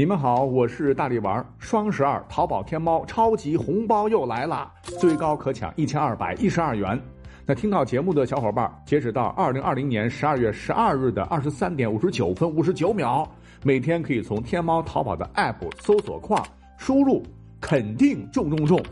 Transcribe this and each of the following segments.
你们好，我是大力丸。双十二，淘宝天猫超级红包又来啦，最高可抢一千二百一十二元。那听到节目的小伙伴，截止到二零二零年十二月十二日的二十三点五十九分五十九秒，每天可以从天猫、淘宝的 App 搜索框输入“肯定中中中”，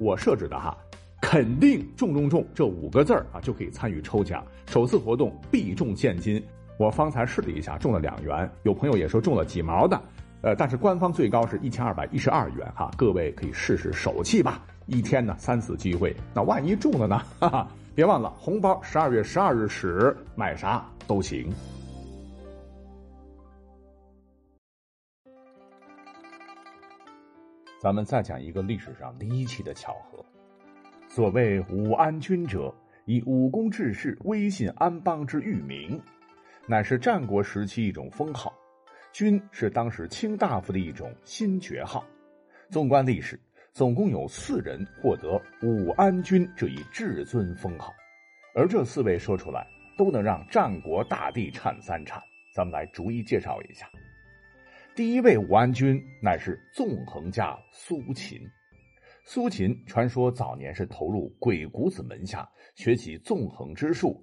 我设置的哈，“肯定中中中”这五个字儿啊，就可以参与抽奖。首次活动必中现金，我方才试了一下，中了两元。有朋友也说中了几毛的。呃，但是官方最高是一千二百一十二元哈，各位可以试试手气吧。一天呢三次机会，那万一中了呢？哈哈，别忘了红包十二月十二日始，买啥都行。咱们再讲一个历史上离奇的巧合。所谓武安君者，以武功治世、威信安邦之誉名，乃是战国时期一种封号。君是当时卿大夫的一种新爵号。纵观历史，总共有四人获得武安君这一至尊封号，而这四位说出来都能让战国大地颤三颤。咱们来逐一介绍一下。第一位武安君乃是纵横家苏秦。苏秦传说早年是投入鬼谷子门下学习纵横之术。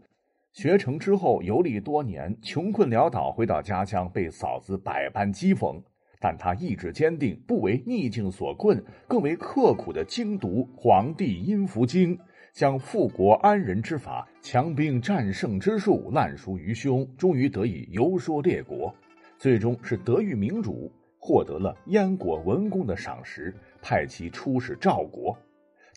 学成之后，游历多年，穷困潦倒，回到家乡，被嫂子百般讥讽。但他意志坚定，不为逆境所困，更为刻苦的精读《黄帝阴符经》，将富国安人之法、强兵战胜之术烂熟于胸，终于得以游说列国，最终是得遇明主，获得了燕国文公的赏识，派其出使赵国。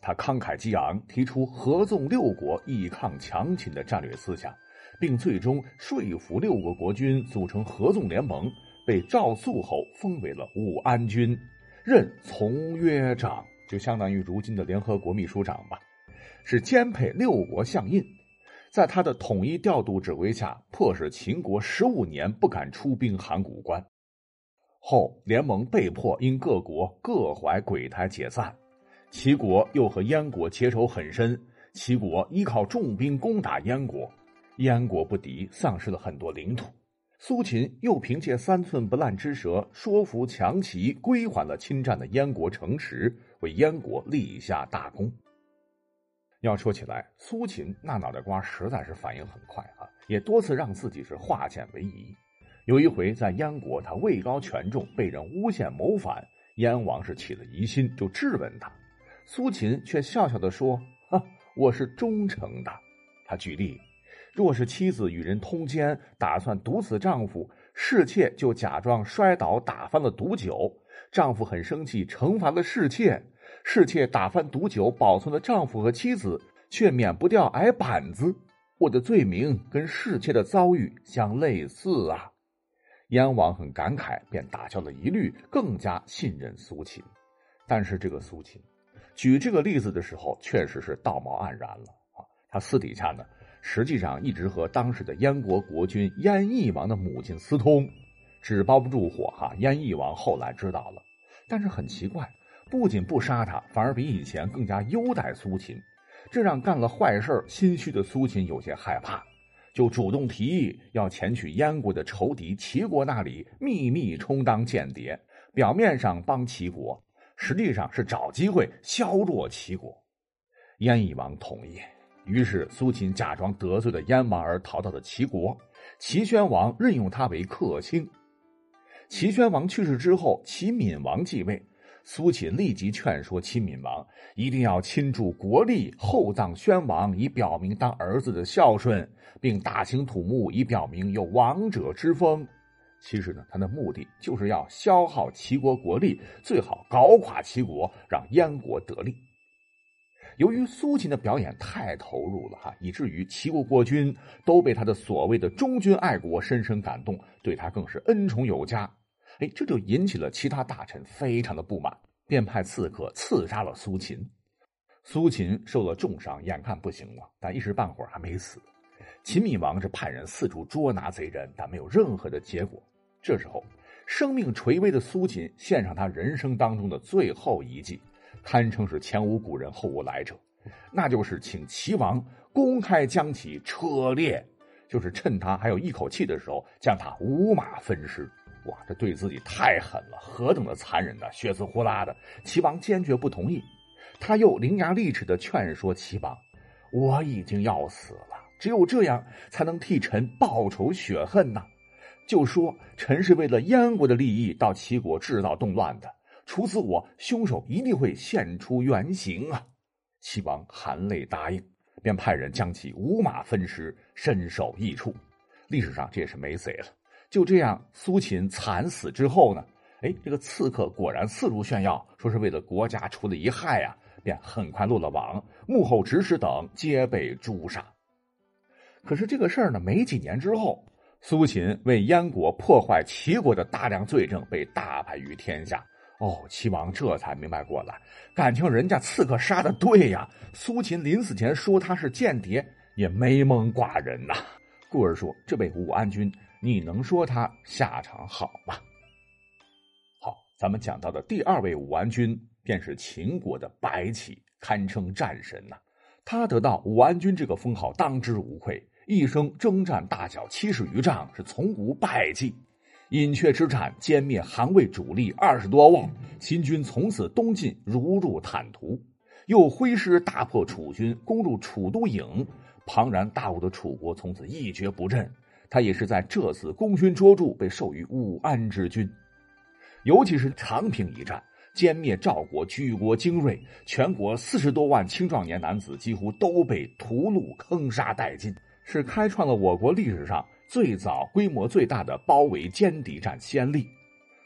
他慷慨激昂，提出合纵六国、以抗强秦的战略思想，并最终说服六国国君组成合纵联盟，被赵肃侯封为了武安君，任从约长，就相当于如今的联合国秘书长吧，是兼配六国相印。在他的统一调度指挥下，迫使秦国十五年不敢出兵函谷关。后联盟被迫因各国各怀鬼胎解散。齐国又和燕国结仇很深，齐国依靠重兵攻打燕国，燕国不敌，丧失了很多领土。苏秦又凭借三寸不烂之舌，说服强齐归还了侵占的燕国城池，为燕国立下大功。要说起来，苏秦那脑袋瓜实在是反应很快啊，也多次让自己是化险为夷。有一回在燕国，他位高权重，被人诬陷谋反，燕王是起了疑心，就质问他。苏秦却笑笑的说：“哈，我是忠诚的。”他举例，若是妻子与人通奸，打算毒死丈夫，侍妾就假装摔倒打翻了毒酒，丈夫很生气，惩罚了侍妾，侍妾打翻毒酒，保存了丈夫和妻子，却免不掉挨板子。我的罪名跟侍妾的遭遇相类似啊！燕王很感慨，便打消了疑虑，更加信任苏秦。但是这个苏秦。举这个例子的时候，确实是道貌岸然了啊！他私底下呢，实际上一直和当时的燕国国君燕翼王的母亲私通，纸包不住火哈。燕翼王后来知道了，但是很奇怪，不仅不杀他，反而比以前更加优待苏秦，这让干了坏事心虚的苏秦有些害怕，就主动提议要前去燕国的仇敌齐国那里秘密充当间谍，表面上帮齐国。实际上是找机会削弱齐国，燕翼王同意。于是苏秦假装得罪了燕王而逃到了齐国，齐宣王任用他为客卿。齐宣王去世之后，齐闵王继位，苏秦立即劝说齐闵王一定要倾注国力厚葬宣王，以表明当儿子的孝顺，并大兴土木，以表明有王者之风。其实呢，他的目的就是要消耗齐国国力，最好搞垮齐国，让燕国得利。由于苏秦的表演太投入了哈，以至于齐国国君都被他的所谓的忠君爱国深深感动，对他更是恩宠有加。哎，这就引起了其他大臣非常的不满，便派刺客刺杀了苏秦。苏秦受了重伤，眼看不行了，但一时半会儿还没死。秦闵王是派人四处捉拿贼人，但没有任何的结果。这时候，生命垂危的苏秦献上他人生当中的最后一计，堪称是前无古人后无来者，那就是请齐王公开将其车裂，就是趁他还有一口气的时候将他五马分尸。哇，这对自己太狠了，何等的残忍呐！血丝呼啦的，齐王坚决不同意。他又伶牙俐齿的劝说齐王：“我已经要死了，只有这样才能替臣报仇雪恨呐！就说臣是为了燕国的利益到齐国制造动乱的，处死我，凶手一定会现出原形啊！”齐王含泪答应，便派人将其五马分尸，身首异处。历史上这也是没谁了。就这样，苏秦惨死之后呢？哎，这个刺客果然四处炫耀，说是为了国家除了一害啊，便很快落了网，幕后指使等皆被诛杀。可是这个事儿呢，没几年之后，苏秦为燕国破坏齐国的大量罪证被大白于天下。哦，齐王这才明白过来，感情人家刺客杀的对呀，苏秦临死前说他是间谍，也没蒙寡人呐。故而说，这位武安君。你能说他下场好吗？好，咱们讲到的第二位武安君，便是秦国的白起，堪称战神呐。他得到武安君这个封号，当之无愧。一生征战大小七十余仗，是从无败绩。饮阙之战歼灭韩魏主力二十多万，秦军从此东进如入坦途。又挥师大破楚军，攻入楚都郢，庞然大物的楚国从此一蹶不振。他也是在这次功勋卓著，被授予武安之君。尤其是长平一战，歼灭赵国举国精锐，全国四十多万青壮年男子几乎都被屠戮坑杀殆尽，是开创了我国历史上最早、规模最大的包围歼敌战先例。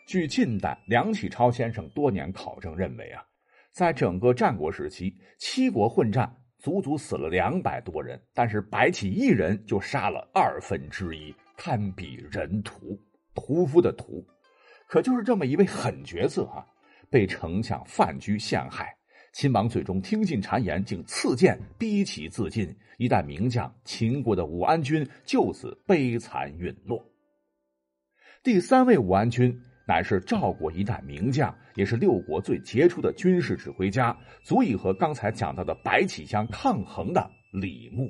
据近代梁启超先生多年考证认为啊，在整个战国时期，七国混战。足足死了两百多人，但是白起一人就杀了二分之一，堪比人屠，屠夫的屠。可就是这么一位狠角色啊，被丞相范雎陷害，秦王最终听信谗言，竟赐剑逼其自尽。一代名将秦国的武安君就此悲惨陨落。第三位武安君。乃是赵国一代名将，也是六国最杰出的军事指挥家，足以和刚才讲到的白起相抗衡的李牧。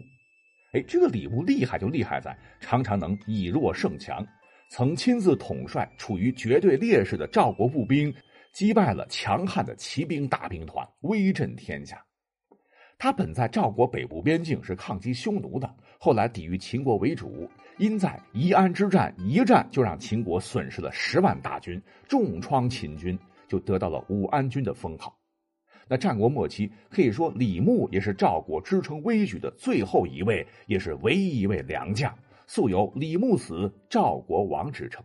哎，这个李牧厉害就厉害在常常能以弱胜强，曾亲自统帅处于绝对劣势的赵国步兵，击败了强悍的骑兵大兵团，威震天下。他本在赵国北部边境是抗击匈奴的，后来抵御秦国为主。因在宜安之战一战就让秦国损失了十万大军，重创秦军，就得到了武安君的封号。那战国末期，可以说李牧也是赵国支撑危局的最后一位，也是唯一一位良将，素有“李牧死，赵国亡”之称。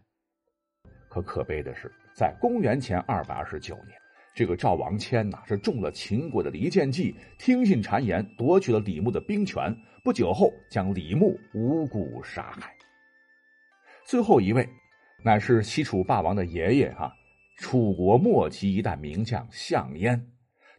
可可悲的是，在公元前二百二十九年。这个赵王谦呐，是中了秦国的离间计，听信谗言，夺取了李牧的兵权。不久后，将李牧无故杀害。最后一位，乃是西楚霸王的爷爷哈，楚国末期一代名将项燕。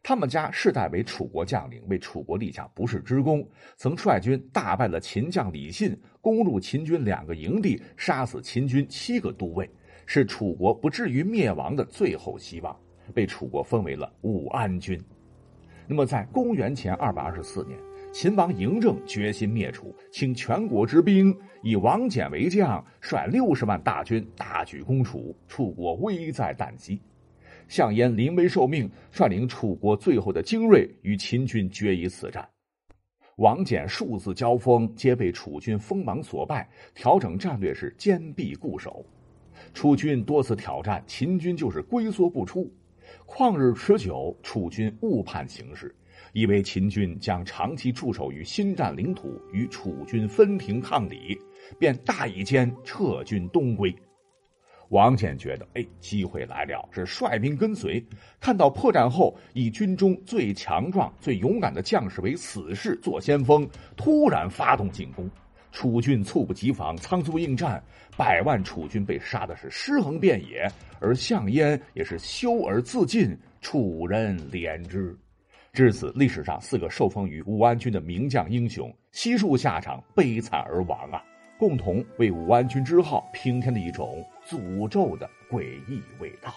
他们家世代为楚国将领，为楚国立下不世之功，曾率军大败了秦将李信，攻入秦军两个营地，杀死秦军七个都尉，是楚国不至于灭亡的最后希望。被楚国封为了武安君。那么，在公元前二百二十四年，秦王嬴政决心灭楚，请全国之兵，以王翦为将，率六十万大军大举攻楚，楚国危在旦夕。项燕临危受命，率领楚国最后的精锐与秦军决一死战。王翦数次交锋，皆被楚军锋芒所败，调整战略是坚壁固守。楚军多次挑战，秦军就是龟缩不出。旷日持久，楚军误判形势，以为秦军将长期驻守于新占领土，与楚军分庭抗礼，便大意间撤军东归。王翦觉得，哎，机会来了，是率兵跟随。看到破绽后，以军中最强壮、最勇敢的将士为死士做先锋，突然发动进攻。楚军猝不及防，仓促应战，百万楚军被杀的是尸横遍野，而项燕也是羞而自尽，楚人怜之。至此，历史上四个受封于武安君的名将英雄，悉数下场悲惨而亡啊！共同为武安君之号平添了一种诅咒的诡异味道。